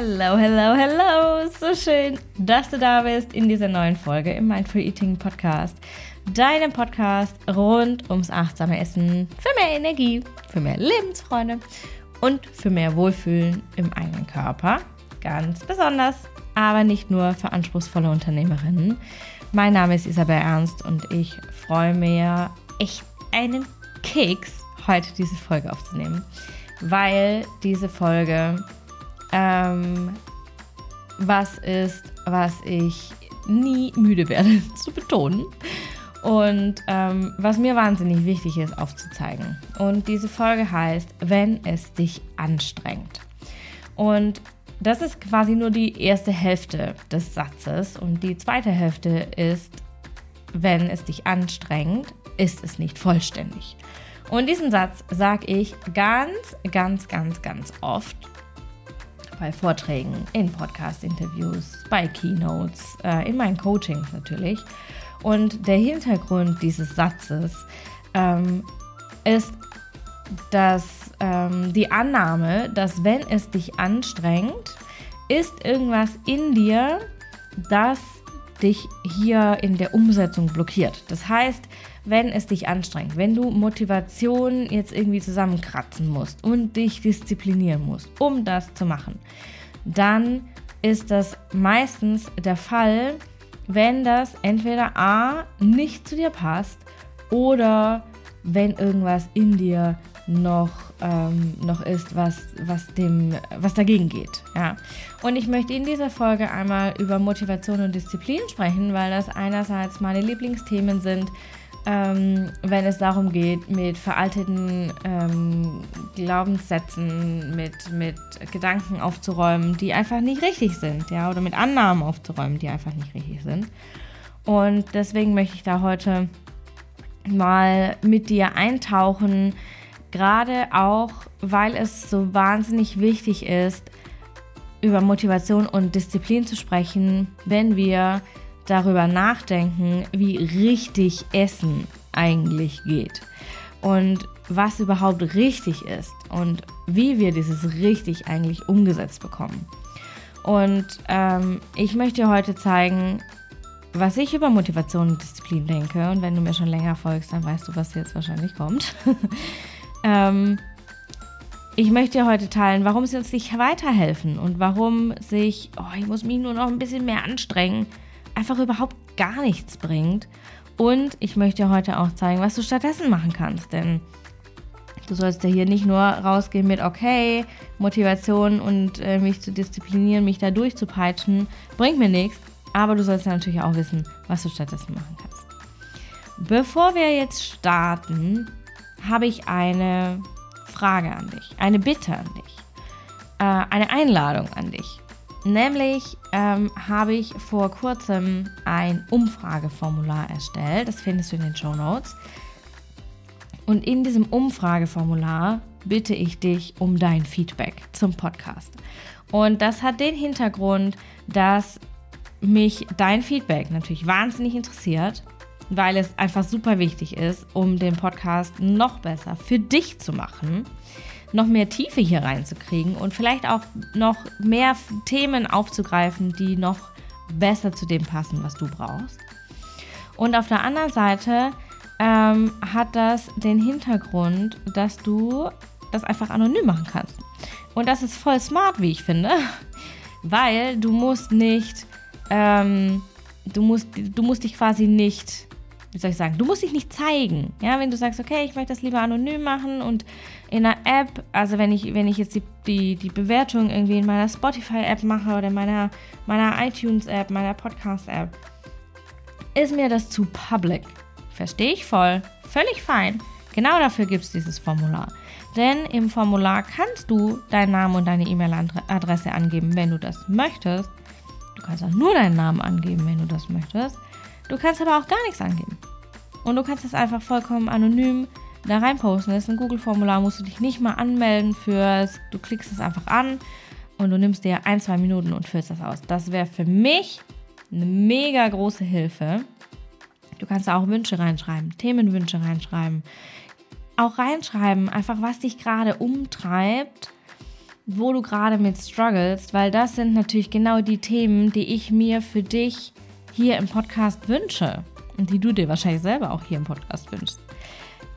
Hello, hello, hello. So schön, dass du da bist in dieser neuen Folge im Mindful Eating Podcast. Deinem Podcast rund ums achtsame Essen für mehr Energie, für mehr Lebensfreude und für mehr Wohlfühlen im eigenen Körper. Ganz besonders, aber nicht nur für anspruchsvolle Unternehmerinnen. Mein Name ist Isabel Ernst und ich freue mich echt einen Keks, heute diese Folge aufzunehmen, weil diese Folge ähm, was ist, was ich nie müde werde zu betonen und ähm, was mir wahnsinnig wichtig ist aufzuzeigen. Und diese Folge heißt, wenn es dich anstrengt. Und das ist quasi nur die erste Hälfte des Satzes und die zweite Hälfte ist, wenn es dich anstrengt, ist es nicht vollständig. Und diesen Satz sage ich ganz, ganz, ganz, ganz oft bei Vorträgen, in Podcast-Interviews, bei Keynotes, äh, in meinen Coachings natürlich. Und der Hintergrund dieses Satzes ähm, ist dass ähm, die Annahme, dass wenn es dich anstrengt, ist irgendwas in dir, das dich hier in der Umsetzung blockiert. Das heißt, wenn es dich anstrengt, wenn du Motivation jetzt irgendwie zusammenkratzen musst und dich disziplinieren musst, um das zu machen, dann ist das meistens der Fall, wenn das entweder A nicht zu dir passt oder wenn irgendwas in dir noch, ähm, noch ist, was, was, dem, was dagegen geht. Ja. Und ich möchte in dieser Folge einmal über Motivation und Disziplin sprechen, weil das einerseits meine Lieblingsthemen sind, ähm, wenn es darum geht, mit veralteten ähm, Glaubenssätzen, mit, mit Gedanken aufzuräumen, die einfach nicht richtig sind, ja, oder mit Annahmen aufzuräumen, die einfach nicht richtig sind. Und deswegen möchte ich da heute mal mit dir eintauchen, gerade auch, weil es so wahnsinnig wichtig ist, über Motivation und Disziplin zu sprechen, wenn wir darüber nachdenken, wie richtig Essen eigentlich geht und was überhaupt richtig ist und wie wir dieses richtig eigentlich umgesetzt bekommen. Und ähm, ich möchte heute zeigen, was ich über Motivation und Disziplin denke. Und wenn du mir schon länger folgst, dann weißt du, was jetzt wahrscheinlich kommt. ähm, ich möchte dir heute teilen, warum sie uns nicht weiterhelfen und warum sich, oh, ich muss mich nur noch ein bisschen mehr anstrengen, einfach überhaupt gar nichts bringt. Und ich möchte dir heute auch zeigen, was du stattdessen machen kannst. Denn du sollst ja hier nicht nur rausgehen mit, okay, Motivation und äh, mich zu disziplinieren, mich da durchzupeitschen, bringt mir nichts. Aber du sollst ja natürlich auch wissen, was du stattdessen machen kannst. Bevor wir jetzt starten, habe ich eine Frage an dich, eine Bitte an dich, äh, eine Einladung an dich. Nämlich ähm, habe ich vor kurzem ein Umfrageformular erstellt. Das findest du in den Show Notes. Und in diesem Umfrageformular bitte ich dich um dein Feedback zum Podcast. Und das hat den Hintergrund, dass mich dein Feedback natürlich wahnsinnig interessiert, weil es einfach super wichtig ist, um den Podcast noch besser für dich zu machen noch mehr Tiefe hier reinzukriegen und vielleicht auch noch mehr Themen aufzugreifen, die noch besser zu dem passen, was du brauchst. Und auf der anderen Seite ähm, hat das den Hintergrund, dass du das einfach anonym machen kannst. Und das ist voll smart, wie ich finde, weil du musst nicht, ähm, du musst, du musst dich quasi nicht wie soll ich sagen, du musst dich nicht zeigen. Ja, wenn du sagst, okay, ich möchte das lieber anonym machen und in einer App, also wenn ich, wenn ich jetzt die, die, die Bewertung irgendwie in meiner Spotify-App mache oder meiner, meiner iTunes-App, meiner Podcast-App, ist mir das zu public. Verstehe ich voll. Völlig fein. Genau dafür gibt es dieses Formular. Denn im Formular kannst du deinen Namen und deine E-Mail-Adresse angeben, wenn du das möchtest. Du kannst auch nur deinen Namen angeben, wenn du das möchtest. Du kannst aber auch gar nichts angeben. Und du kannst das einfach vollkommen anonym da reinposten. Das ist ein Google-Formular, musst du dich nicht mal anmelden für. Du klickst es einfach an und du nimmst dir ein, zwei Minuten und füllst das aus. Das wäre für mich eine mega große Hilfe. Du kannst da auch Wünsche reinschreiben, Themenwünsche reinschreiben. Auch reinschreiben, einfach was dich gerade umtreibt, wo du gerade mit struggles, weil das sind natürlich genau die Themen, die ich mir für dich hier im Podcast wünsche und die du dir wahrscheinlich selber auch hier im Podcast wünschst.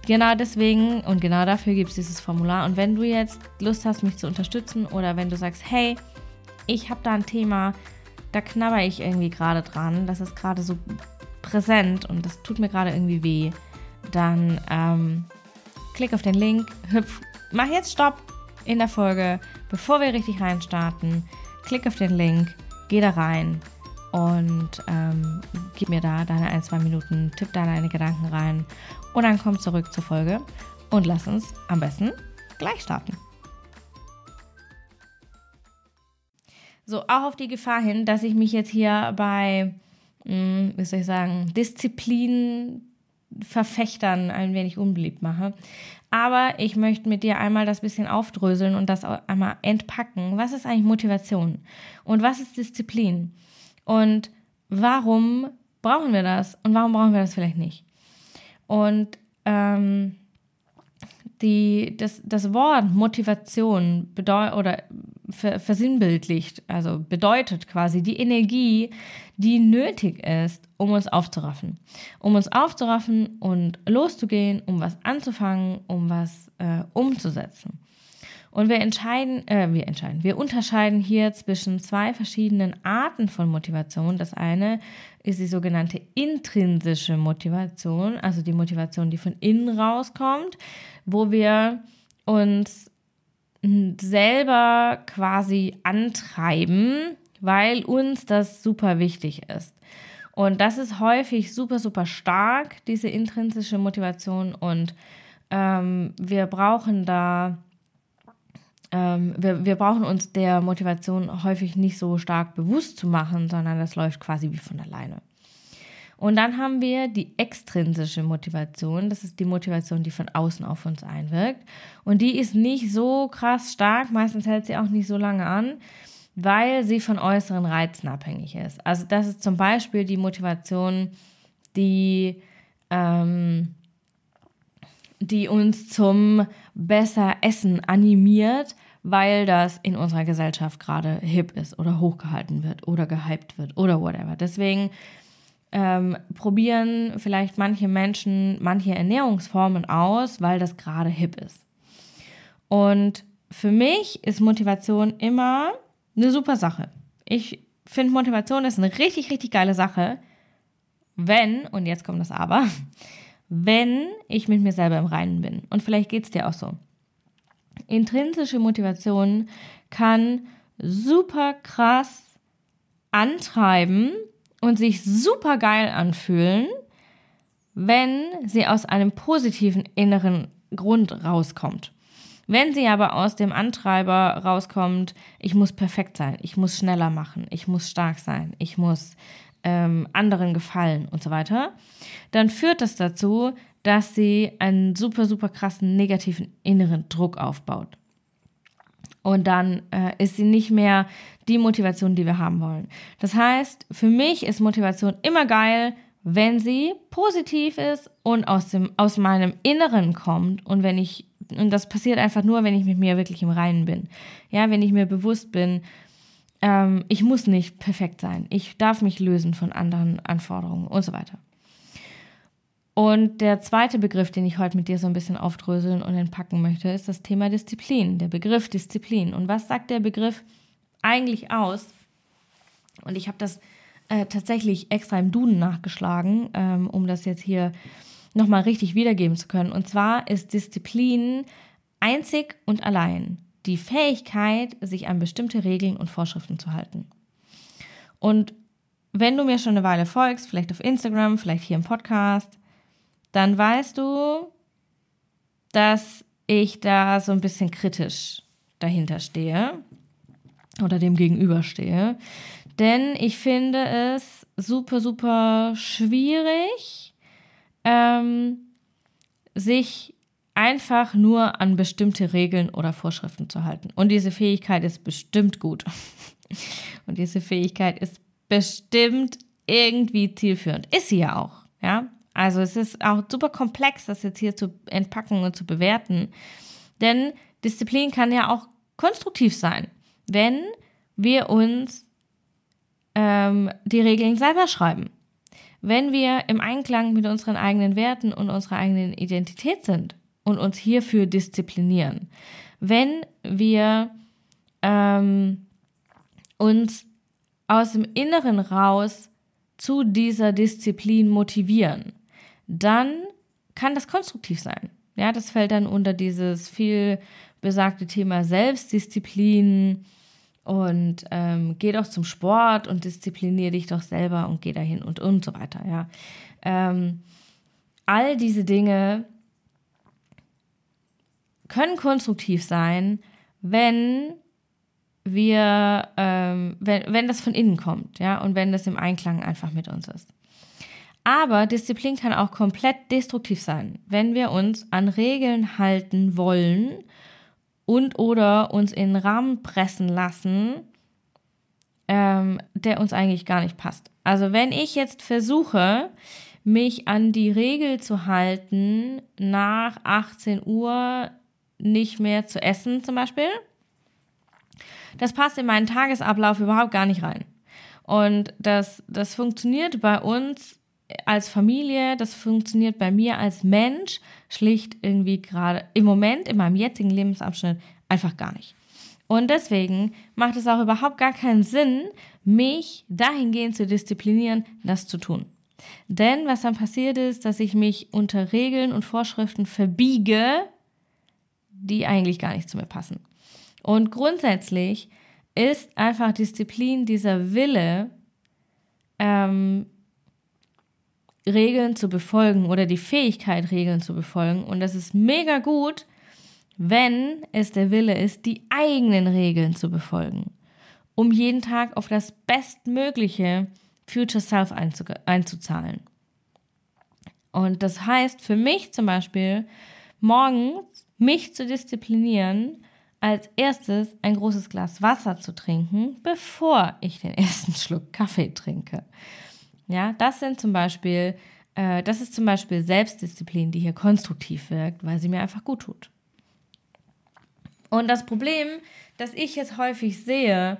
Genau deswegen und genau dafür gibt es dieses Formular. Und wenn du jetzt Lust hast, mich zu unterstützen oder wenn du sagst, hey, ich habe da ein Thema, da knabber ich irgendwie gerade dran, das ist gerade so präsent und das tut mir gerade irgendwie weh, dann ähm, klick auf den Link, hüpf, mach jetzt Stopp in der Folge, bevor wir richtig reinstarten. Klick auf den Link, geh da rein und ähm, gib mir da deine ein, zwei Minuten, tipp da deine Gedanken rein und dann komm zurück zur Folge und lass uns am besten gleich starten. So, auch auf die Gefahr hin, dass ich mich jetzt hier bei, mh, hm, wie soll ich sagen, Disziplinverfechtern ein wenig unbeliebt mache. Aber ich möchte mit dir einmal das bisschen aufdröseln und das einmal entpacken. Was ist eigentlich Motivation? Und was ist Disziplin? Und warum brauchen wir das? Und warum brauchen wir das vielleicht nicht? Und ähm, die, das, das Wort Motivation bedeutet oder versinnbildlicht, also bedeutet quasi die Energie, die nötig ist, um uns aufzuraffen. Um uns aufzuraffen und loszugehen, um was anzufangen, um was äh, umzusetzen. Und wir entscheiden, äh, wir entscheiden, wir unterscheiden hier zwischen zwei verschiedenen Arten von Motivation. Das eine ist die sogenannte intrinsische Motivation, also die Motivation, die von innen rauskommt, wo wir uns selber quasi antreiben, weil uns das super wichtig ist. Und das ist häufig super, super stark, diese intrinsische Motivation. Und ähm, wir brauchen da ähm, wir, wir brauchen uns der Motivation häufig nicht so stark bewusst zu machen, sondern das läuft quasi wie von alleine. Und dann haben wir die extrinsische Motivation. Das ist die Motivation, die von außen auf uns einwirkt. Und die ist nicht so krass stark. Meistens hält sie auch nicht so lange an, weil sie von äußeren Reizen abhängig ist. Also das ist zum Beispiel die Motivation, die, ähm, die uns zum besser Essen animiert, weil das in unserer Gesellschaft gerade hip ist oder hochgehalten wird oder gehypt wird oder whatever. Deswegen ähm, probieren vielleicht manche Menschen manche Ernährungsformen aus, weil das gerade hip ist. Und für mich ist Motivation immer eine super Sache. Ich finde Motivation ist eine richtig, richtig geile Sache, wenn, und jetzt kommt das Aber, wenn ich mit mir selber im Reinen bin. Und vielleicht geht es dir auch so. Intrinsische Motivation kann super krass antreiben und sich super geil anfühlen, wenn sie aus einem positiven inneren Grund rauskommt. Wenn sie aber aus dem Antreiber rauskommt, ich muss perfekt sein, ich muss schneller machen, ich muss stark sein, ich muss ähm, anderen gefallen und so weiter, dann führt das dazu, dass sie einen super, super krassen negativen inneren Druck aufbaut. Und dann äh, ist sie nicht mehr die Motivation, die wir haben wollen. Das heißt, für mich ist Motivation immer geil, wenn sie positiv ist und aus dem, aus meinem Inneren kommt und wenn ich, und das passiert einfach nur, wenn ich mit mir wirklich im Reinen bin. Ja, wenn ich mir bewusst bin, ähm, ich muss nicht perfekt sein. Ich darf mich lösen von anderen Anforderungen und so weiter. Und der zweite Begriff, den ich heute mit dir so ein bisschen aufdröseln und entpacken möchte, ist das Thema Disziplin, der Begriff Disziplin. Und was sagt der Begriff eigentlich aus? Und ich habe das äh, tatsächlich extra im Duden nachgeschlagen, ähm, um das jetzt hier nochmal richtig wiedergeben zu können. Und zwar ist Disziplin einzig und allein die Fähigkeit, sich an bestimmte Regeln und Vorschriften zu halten. Und wenn du mir schon eine Weile folgst, vielleicht auf Instagram, vielleicht hier im Podcast, dann weißt du, dass ich da so ein bisschen kritisch dahinter stehe oder dem gegenüberstehe. Denn ich finde es super, super schwierig, ähm, sich einfach nur an bestimmte Regeln oder Vorschriften zu halten. Und diese Fähigkeit ist bestimmt gut. Und diese Fähigkeit ist bestimmt irgendwie zielführend. Ist sie ja auch, ja. Also es ist auch super komplex, das jetzt hier zu entpacken und zu bewerten. Denn Disziplin kann ja auch konstruktiv sein, wenn wir uns ähm, die Regeln selber schreiben. Wenn wir im Einklang mit unseren eigenen Werten und unserer eigenen Identität sind und uns hierfür disziplinieren. Wenn wir ähm, uns aus dem Inneren raus zu dieser Disziplin motivieren, dann kann das konstruktiv sein. Ja, das fällt dann unter dieses viel besagte Thema Selbstdisziplin und ähm, geh doch zum Sport und disziplinier dich doch selber und geh dahin und und so weiter. Ja, ähm, all diese Dinge können konstruktiv sein, wenn wir, ähm, wenn, wenn das von innen kommt, ja, und wenn das im Einklang einfach mit uns ist. Aber Disziplin kann auch komplett destruktiv sein, wenn wir uns an Regeln halten wollen und oder uns in Rahmen pressen lassen, ähm, der uns eigentlich gar nicht passt. Also wenn ich jetzt versuche, mich an die Regel zu halten, nach 18 Uhr nicht mehr zu essen zum Beispiel, das passt in meinen Tagesablauf überhaupt gar nicht rein. Und das, das funktioniert bei uns als Familie, das funktioniert bei mir als Mensch schlicht irgendwie gerade im Moment, in meinem jetzigen Lebensabschnitt einfach gar nicht. Und deswegen macht es auch überhaupt gar keinen Sinn, mich dahingehend zu disziplinieren, das zu tun. Denn was dann passiert ist, dass ich mich unter Regeln und Vorschriften verbiege, die eigentlich gar nicht zu mir passen. Und grundsätzlich ist einfach Disziplin dieser Wille, ähm, Regeln zu befolgen oder die Fähigkeit, Regeln zu befolgen. Und das ist mega gut, wenn es der Wille ist, die eigenen Regeln zu befolgen, um jeden Tag auf das bestmögliche Future Self einzuzahlen. Und das heißt für mich zum Beispiel, morgens mich zu disziplinieren, als erstes ein großes Glas Wasser zu trinken, bevor ich den ersten Schluck Kaffee trinke. Ja, das sind zum Beispiel, äh, das ist zum Beispiel Selbstdisziplin, die hier konstruktiv wirkt, weil sie mir einfach gut tut. Und das Problem, das ich jetzt häufig sehe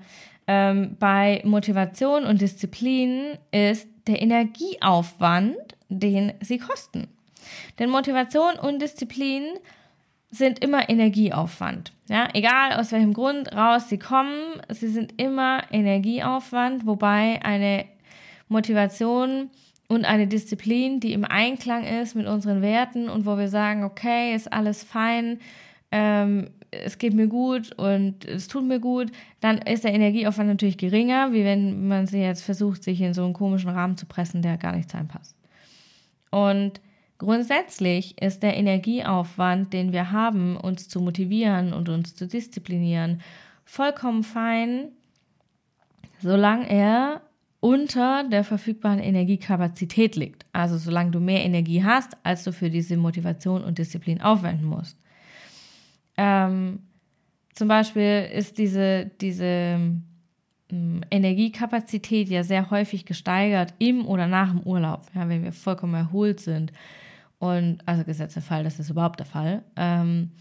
ähm, bei Motivation und Disziplin, ist der Energieaufwand, den sie kosten. Denn Motivation und Disziplin sind immer Energieaufwand. Ja, egal aus welchem Grund raus sie kommen, sie sind immer Energieaufwand, wobei eine Motivation und eine Disziplin, die im Einklang ist mit unseren Werten und wo wir sagen, okay, ist alles fein, ähm, es geht mir gut und es tut mir gut, dann ist der Energieaufwand natürlich geringer, wie wenn man sie jetzt versucht, sich in so einen komischen Rahmen zu pressen, der gar nicht reinpasst. Und Grundsätzlich ist der Energieaufwand, den wir haben, uns zu motivieren und uns zu disziplinieren, vollkommen fein, solange er unter der verfügbaren Energiekapazität liegt. Also solange du mehr Energie hast, als du für diese Motivation und Disziplin aufwenden musst. Ähm, zum Beispiel ist diese, diese ähm, Energiekapazität ja sehr häufig gesteigert im oder nach dem Urlaub, ja, wenn wir vollkommen erholt sind und also gesetzter Fall, das ist überhaupt der Fall. Ähm,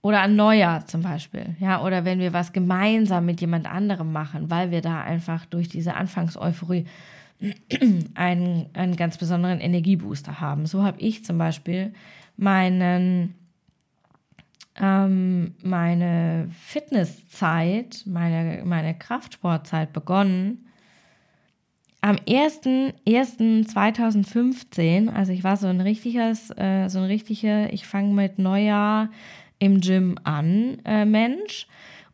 oder an Neujahr zum Beispiel, ja, oder wenn wir was gemeinsam mit jemand anderem machen, weil wir da einfach durch diese Anfangseuphorie einen, einen ganz besonderen Energiebooster haben. So habe ich zum Beispiel meinen ähm, meine Fitnesszeit, meine, meine Kraftsportzeit begonnen am 1.1.2015, also ich war so ein richtiges, äh, so ein richtiger, ich fange mit Neujahr im Gym an, äh, Mensch,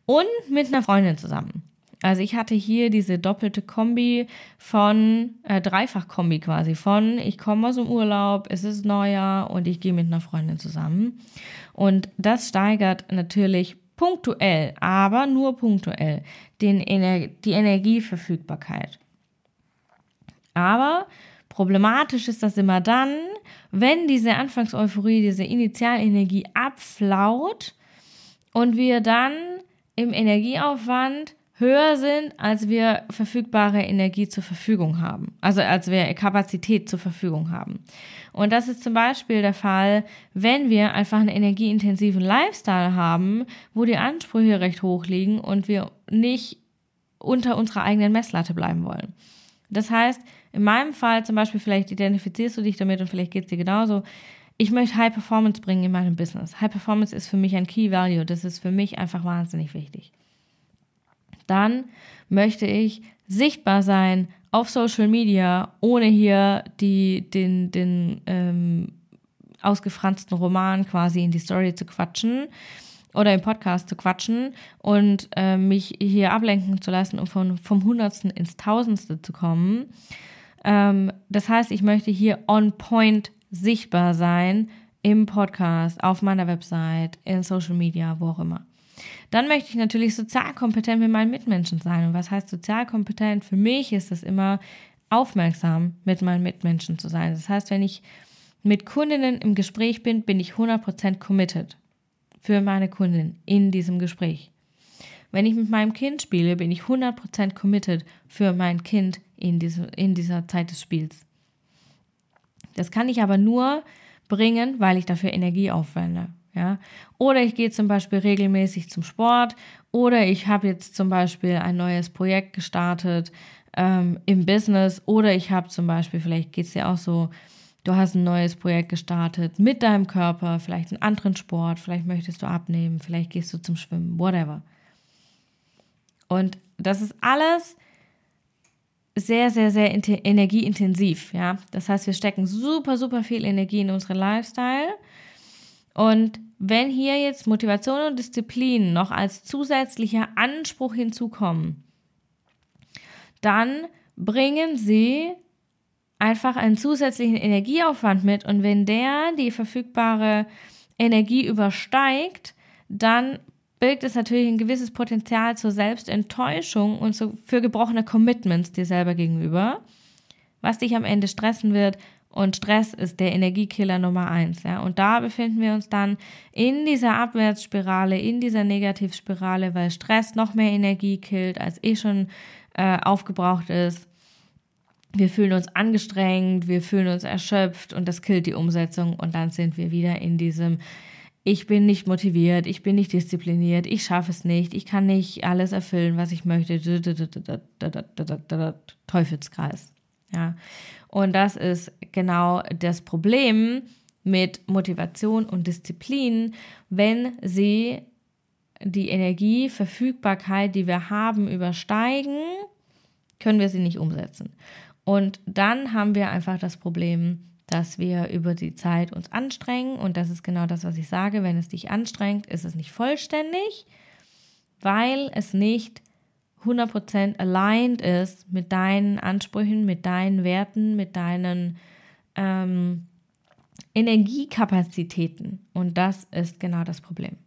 und mit einer Freundin zusammen. Also ich hatte hier diese doppelte Kombi von, äh, Dreifach-Kombi quasi von, ich komme aus dem Urlaub, es ist Neujahr und ich gehe mit einer Freundin zusammen. Und das steigert natürlich punktuell, aber nur punktuell, den Ener die Energieverfügbarkeit. Aber problematisch ist das immer dann, wenn diese Anfangseuphorie, diese Initialenergie abflaut und wir dann im Energieaufwand höher sind, als wir verfügbare Energie zur Verfügung haben. Also als wir Kapazität zur Verfügung haben. Und das ist zum Beispiel der Fall, wenn wir einfach einen energieintensiven Lifestyle haben, wo die Ansprüche recht hoch liegen und wir nicht unter unserer eigenen Messlatte bleiben wollen. Das heißt, in meinem Fall zum Beispiel, vielleicht identifizierst du dich damit und vielleicht geht es dir genauso. Ich möchte High Performance bringen in meinem Business. High Performance ist für mich ein Key Value. Das ist für mich einfach wahnsinnig wichtig dann möchte ich sichtbar sein auf Social Media, ohne hier die, den, den ähm, ausgefransten Roman quasi in die Story zu quatschen oder im Podcast zu quatschen und äh, mich hier ablenken zu lassen, um von, vom Hundertsten ins Tausendste zu kommen. Ähm, das heißt, ich möchte hier on point sichtbar sein im Podcast, auf meiner Website, in Social Media, wo auch immer. Dann möchte ich natürlich sozial kompetent mit meinen Mitmenschen sein. Und was heißt sozial kompetent? Für mich ist es immer aufmerksam mit meinen Mitmenschen zu sein. Das heißt, wenn ich mit Kundinnen im Gespräch bin, bin ich 100% committed für meine Kundin in diesem Gespräch. Wenn ich mit meinem Kind spiele, bin ich 100% committed für mein Kind in, diese, in dieser Zeit des Spiels. Das kann ich aber nur bringen, weil ich dafür Energie aufwende. Ja? Oder ich gehe zum Beispiel regelmäßig zum Sport oder ich habe jetzt zum Beispiel ein neues Projekt gestartet ähm, im Business oder ich habe zum Beispiel, vielleicht geht es dir auch so, du hast ein neues Projekt gestartet mit deinem Körper, vielleicht einen anderen Sport, vielleicht möchtest du abnehmen, vielleicht gehst du zum Schwimmen, whatever. Und das ist alles sehr, sehr, sehr energieintensiv, ja. Das heißt, wir stecken super, super viel Energie in unseren Lifestyle und wenn hier jetzt Motivation und Disziplin noch als zusätzlicher Anspruch hinzukommen, dann bringen sie einfach einen zusätzlichen Energieaufwand mit und wenn der die verfügbare Energie übersteigt, dann birgt es natürlich ein gewisses Potenzial zur Selbstenttäuschung und für gebrochene Commitments dir selber gegenüber, was dich am Ende stressen wird, und Stress ist der Energiekiller Nummer eins, ja. Und da befinden wir uns dann in dieser Abwärtsspirale, in dieser Negativspirale, weil Stress noch mehr Energie killt, als eh schon äh, aufgebraucht ist. Wir fühlen uns angestrengt, wir fühlen uns erschöpft und das killt die Umsetzung und dann sind wir wieder in diesem ich bin nicht motiviert, ich bin nicht diszipliniert, ich schaffe es nicht, ich kann nicht alles erfüllen, was ich möchte. Teufelskreis. Ja. Und das ist genau das Problem mit Motivation und Disziplin, wenn sie die Energieverfügbarkeit, die wir haben, übersteigen, können wir sie nicht umsetzen. Und dann haben wir einfach das Problem, dass wir über die Zeit uns anstrengen. Und das ist genau das, was ich sage. Wenn es dich anstrengt, ist es nicht vollständig, weil es nicht 100% aligned ist mit deinen Ansprüchen, mit deinen Werten, mit deinen ähm, Energiekapazitäten. Und das ist genau das Problem.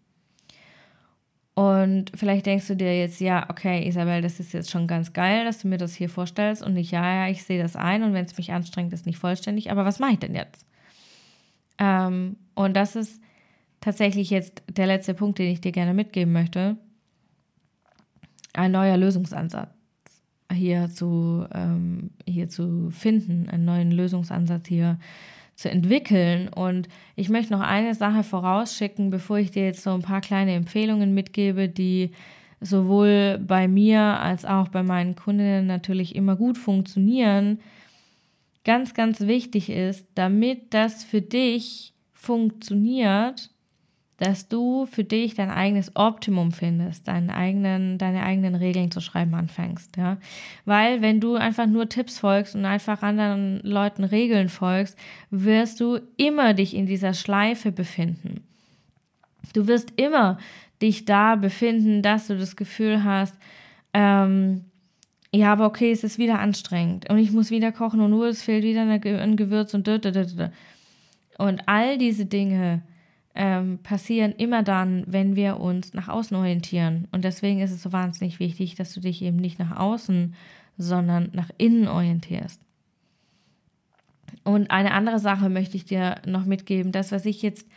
Und vielleicht denkst du dir jetzt, ja, okay, Isabel, das ist jetzt schon ganz geil, dass du mir das hier vorstellst. Und nicht, ja, ja, ich sehe das ein. Und wenn es mich anstrengt, ist nicht vollständig, aber was mache ich denn jetzt? Ähm, und das ist tatsächlich jetzt der letzte Punkt, den ich dir gerne mitgeben möchte. Ein neuer Lösungsansatz hier zu, ähm, hier zu finden, einen neuen Lösungsansatz hier zu entwickeln. Und ich möchte noch eine Sache vorausschicken, bevor ich dir jetzt so ein paar kleine Empfehlungen mitgebe, die sowohl bei mir als auch bei meinen Kundinnen natürlich immer gut funktionieren. Ganz, ganz wichtig ist, damit das für dich funktioniert, dass du für dich dein eigenes Optimum findest, deinen eigenen, deine eigenen Regeln zu schreiben anfängst, ja. Weil wenn du einfach nur Tipps folgst und einfach anderen Leuten Regeln folgst, wirst du immer dich in dieser Schleife befinden. Du wirst immer dich da befinden, dass du das Gefühl hast, ähm, ja, aber okay, es ist wieder anstrengend und ich muss wieder kochen und nur es fehlt wieder ein Gewürz und und all diese Dinge ähm, passieren immer dann, wenn wir uns nach außen orientieren. Und deswegen ist es so wahnsinnig wichtig, dass du dich eben nicht nach außen, sondern nach innen orientierst. Und eine andere Sache möchte ich dir noch mitgeben. Das, was ich jetzt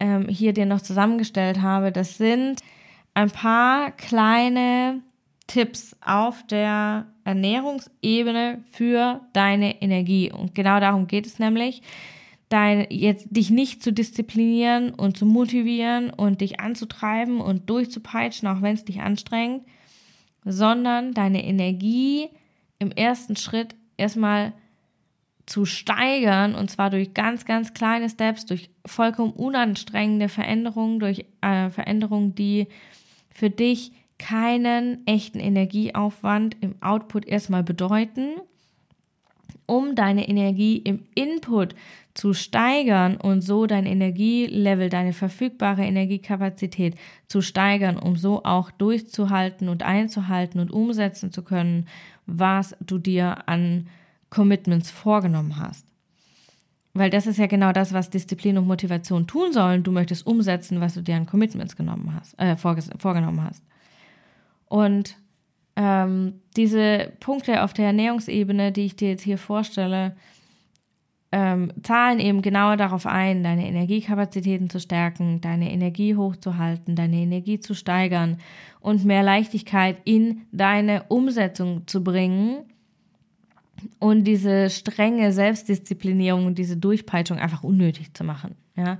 ähm, hier dir noch zusammengestellt habe, das sind ein paar kleine Tipps auf der Ernährungsebene für deine Energie. Und genau darum geht es nämlich, dein, jetzt dich nicht zu disziplinieren und zu motivieren und dich anzutreiben und durchzupeitschen, auch wenn es dich anstrengt, sondern deine Energie im ersten Schritt erstmal zu steigern und zwar durch ganz, ganz kleine Steps, durch vollkommen unanstrengende Veränderungen, durch äh, Veränderungen, die für dich keinen echten Energieaufwand im Output erstmal bedeuten, um deine Energie im Input zu steigern und so dein Energielevel, deine verfügbare Energiekapazität zu steigern, um so auch durchzuhalten und einzuhalten und umsetzen zu können, was du dir an Commitments vorgenommen hast. Weil das ist ja genau das, was Disziplin und Motivation tun sollen. Du möchtest umsetzen, was du dir an Commitments genommen hast, äh, vorgenommen hast. Und ähm, diese Punkte auf der Ernährungsebene, die ich dir jetzt hier vorstelle, ähm, zahlen eben genauer darauf ein, deine Energiekapazitäten zu stärken, deine Energie hochzuhalten, deine Energie zu steigern und mehr Leichtigkeit in deine Umsetzung zu bringen und diese strenge Selbstdisziplinierung und diese Durchpeitschung einfach unnötig zu machen. Ja.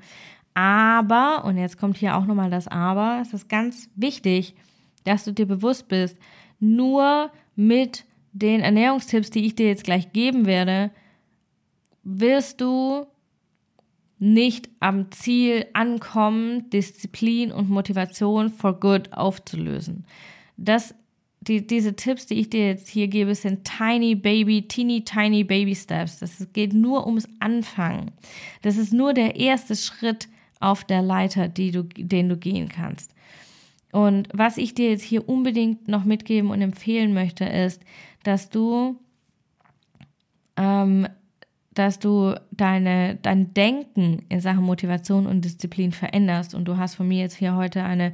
Aber, und jetzt kommt hier auch nochmal das Aber, es ist ganz wichtig, dass du dir bewusst bist, nur mit den Ernährungstipps, die ich dir jetzt gleich geben werde, wirst du nicht am Ziel ankommen, Disziplin und Motivation for good aufzulösen. Das die, diese Tipps, die ich dir jetzt hier gebe, sind tiny baby, teeny tiny baby steps. Das geht nur ums Anfangen. Das ist nur der erste Schritt auf der Leiter, die du, den du gehen kannst. Und was ich dir jetzt hier unbedingt noch mitgeben und empfehlen möchte, ist, dass du, ähm, dass du deine, dein Denken in Sachen Motivation und Disziplin veränderst. Und du hast von mir jetzt hier heute eine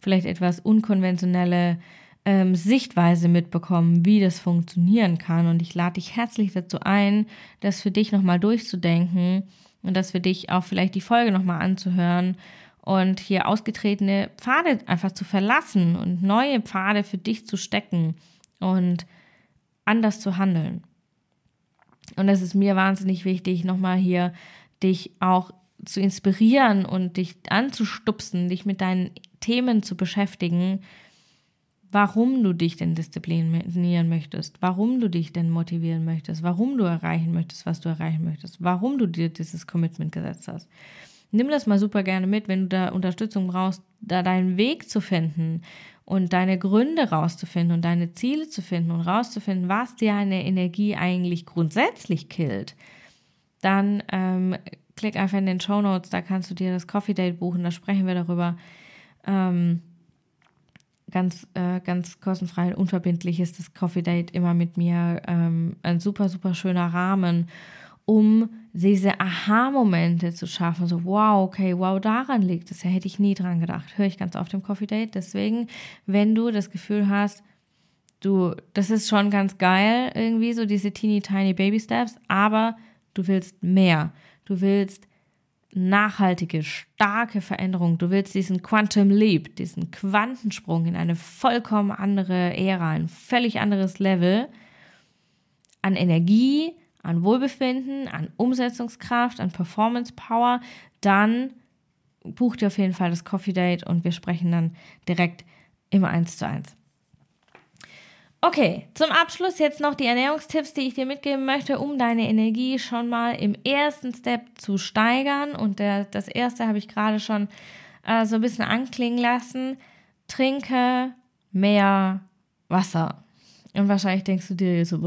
vielleicht etwas unkonventionelle ähm, Sichtweise mitbekommen, wie das funktionieren kann. Und ich lade dich herzlich dazu ein, das für dich nochmal durchzudenken und das für dich auch vielleicht die Folge nochmal anzuhören und hier ausgetretene Pfade einfach zu verlassen und neue Pfade für dich zu stecken und anders zu handeln. Und es ist mir wahnsinnig wichtig, nochmal hier dich auch zu inspirieren und dich anzustupsen, dich mit deinen Themen zu beschäftigen, warum du dich denn disziplinieren möchtest, warum du dich denn motivieren möchtest, warum du erreichen möchtest, was du erreichen möchtest, warum du dir dieses Commitment gesetzt hast. Nimm das mal super gerne mit, wenn du da Unterstützung brauchst, da deinen Weg zu finden und deine Gründe rauszufinden und deine Ziele zu finden und rauszufinden, was dir eine Energie eigentlich grundsätzlich killt. Dann ähm, klick einfach in den Show Notes, da kannst du dir das Coffee Date buchen, da sprechen wir darüber. Ähm, ganz, äh, ganz kostenfrei und unverbindlich ist das Coffee Date immer mit mir ähm, ein super, super schöner Rahmen, um diese Aha-Momente zu schaffen. So, wow, okay, wow, daran liegt es. Ja, hätte ich nie dran gedacht. Höre ich ganz oft im Coffee Date. Deswegen, wenn du das Gefühl hast, du, das ist schon ganz geil, irgendwie, so diese teeny tiny Baby Steps, aber du willst mehr. Du willst nachhaltige, starke Veränderung. Du willst diesen Quantum Leap, diesen Quantensprung in eine vollkommen andere Ära, ein völlig anderes Level an Energie, an Wohlbefinden, an Umsetzungskraft, an Performance Power, dann buch dir auf jeden Fall das Coffee Date und wir sprechen dann direkt immer eins zu eins. Okay, zum Abschluss jetzt noch die Ernährungstipps, die ich dir mitgeben möchte, um deine Energie schon mal im ersten Step zu steigern. Und der, das erste habe ich gerade schon äh, so ein bisschen anklingen lassen. Trinke mehr Wasser. Und wahrscheinlich denkst du dir so,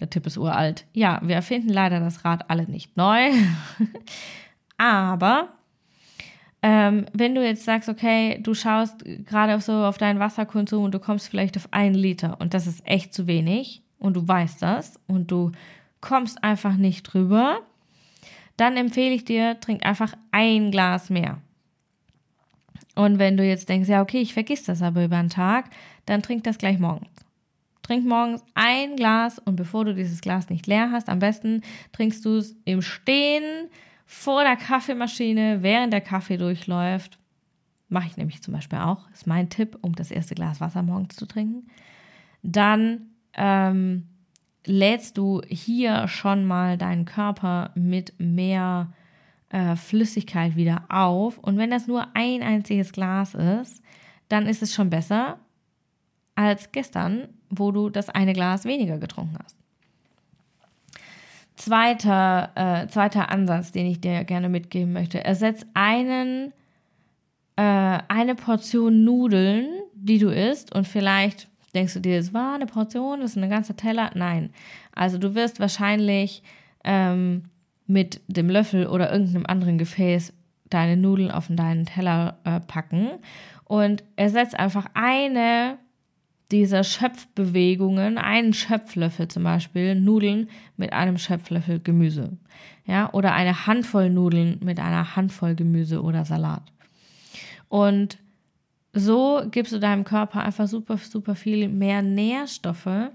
der Tipp ist uralt. Ja, wir erfinden leider das Rad alle nicht neu. Aber ähm, wenn du jetzt sagst, okay, du schaust gerade so auf deinen Wasserkonsum und du kommst vielleicht auf einen Liter und das ist echt zu wenig und du weißt das und du kommst einfach nicht drüber, dann empfehle ich dir, trink einfach ein Glas mehr. Und wenn du jetzt denkst, ja, okay, ich vergiss das aber über den Tag, dann trink das gleich morgens. Trink morgens ein Glas und bevor du dieses Glas nicht leer hast, am besten trinkst du es im Stehen vor der Kaffeemaschine, während der Kaffee durchläuft. Mache ich nämlich zum Beispiel auch. Ist mein Tipp, um das erste Glas Wasser morgens zu trinken. Dann ähm, lädst du hier schon mal deinen Körper mit mehr äh, Flüssigkeit wieder auf. Und wenn das nur ein einziges Glas ist, dann ist es schon besser als gestern, wo du das eine Glas weniger getrunken hast. Zweiter, äh, zweiter Ansatz, den ich dir gerne mitgeben möchte. Ersetz einen, äh, eine Portion Nudeln, die du isst und vielleicht denkst du dir, es war eine Portion, das ist ein ganzer Teller. Nein. Also du wirst wahrscheinlich ähm, mit dem Löffel oder irgendeinem anderen Gefäß deine Nudeln auf deinen Teller äh, packen und ersetzt einfach eine dieser Schöpfbewegungen, einen Schöpflöffel zum Beispiel Nudeln mit einem Schöpflöffel Gemüse. Ja, oder eine Handvoll Nudeln mit einer Handvoll Gemüse oder Salat. Und so gibst du deinem Körper einfach super, super viel mehr Nährstoffe.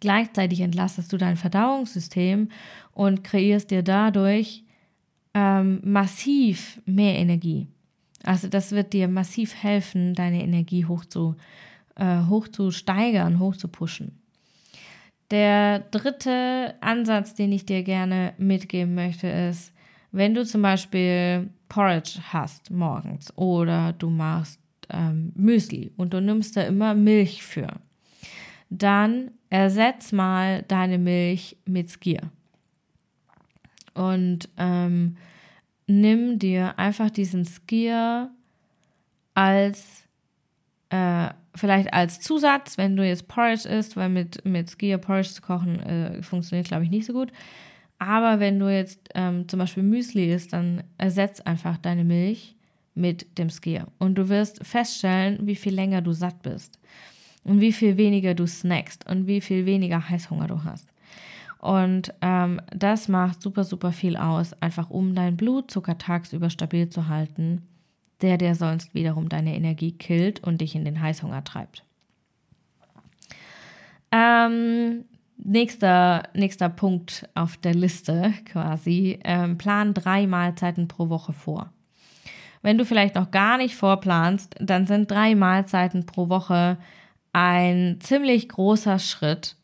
Gleichzeitig entlastest du dein Verdauungssystem und kreierst dir dadurch ähm, massiv mehr Energie. Also das wird dir massiv helfen, deine Energie hoch zu, äh, hoch zu steigern, hoch zu pushen. Der dritte Ansatz, den ich dir gerne mitgeben möchte, ist, wenn du zum Beispiel Porridge hast morgens oder du machst ähm, Müsli und du nimmst da immer Milch für, dann ersetz mal deine Milch mit Skier. Und ähm, nimm dir einfach diesen Skier als äh, vielleicht als Zusatz, wenn du jetzt Porridge isst, weil mit, mit Skier Porridge zu kochen äh, funktioniert, glaube ich, nicht so gut. Aber wenn du jetzt ähm, zum Beispiel Müsli isst, dann ersetz einfach deine Milch mit dem Skier. Und du wirst feststellen, wie viel länger du satt bist. Und wie viel weniger du snackst und wie viel weniger Heißhunger du hast. Und ähm, das macht super, super viel aus, einfach um deinen Blutzucker tagsüber stabil zu halten, der dir sonst wiederum deine Energie killt und dich in den Heißhunger treibt. Ähm, nächster, nächster Punkt auf der Liste quasi, ähm, plan drei Mahlzeiten pro Woche vor. Wenn du vielleicht noch gar nicht vorplanst, dann sind drei Mahlzeiten pro Woche ein ziemlich großer Schritt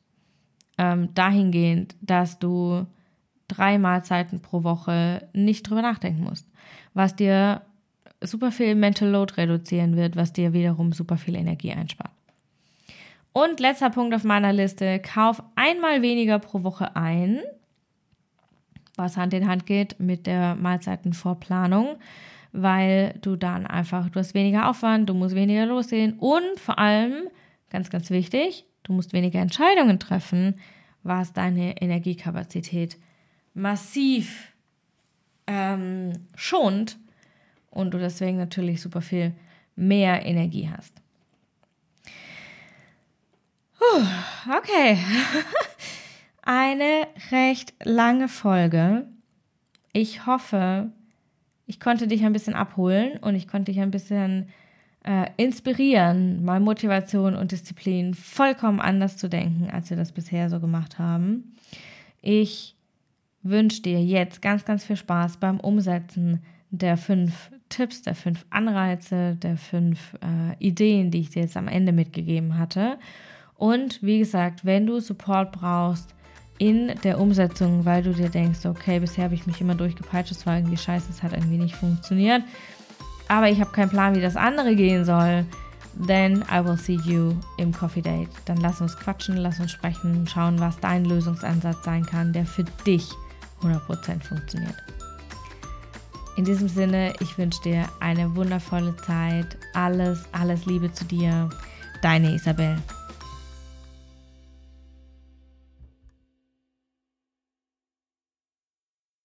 ähm, dahingehend, dass du drei Mahlzeiten pro Woche nicht drüber nachdenken musst, was dir super viel Mental Load reduzieren wird, was dir wiederum super viel Energie einspart. Und letzter Punkt auf meiner Liste, kauf einmal weniger pro Woche ein, was Hand in Hand geht mit der Mahlzeitenvorplanung, weil du dann einfach, du hast weniger Aufwand, du musst weniger losgehen und vor allem, ganz, ganz wichtig, du musst weniger Entscheidungen treffen, was deine Energiekapazität massiv ähm, schont und du deswegen natürlich super viel mehr Energie hast. Okay. Eine recht lange Folge. Ich hoffe, ich konnte dich ein bisschen abholen und ich konnte dich ein bisschen äh, inspirieren, mal Motivation und Disziplin vollkommen anders zu denken, als wir das bisher so gemacht haben. Ich wünsche dir jetzt ganz, ganz viel Spaß beim Umsetzen der fünf Tipps, der fünf Anreize, der fünf äh, Ideen, die ich dir jetzt am Ende mitgegeben hatte. Und wie gesagt, wenn du Support brauchst in der Umsetzung, weil du dir denkst, okay, bisher habe ich mich immer durchgepeitscht, es war irgendwie scheiße, es hat irgendwie nicht funktioniert, aber ich habe keinen Plan, wie das andere gehen soll, then I will see you im Coffee Date. Dann lass uns quatschen, lass uns sprechen, schauen, was dein Lösungsansatz sein kann, der für dich 100% funktioniert. In diesem Sinne, ich wünsche dir eine wundervolle Zeit. Alles, alles Liebe zu dir. Deine Isabel.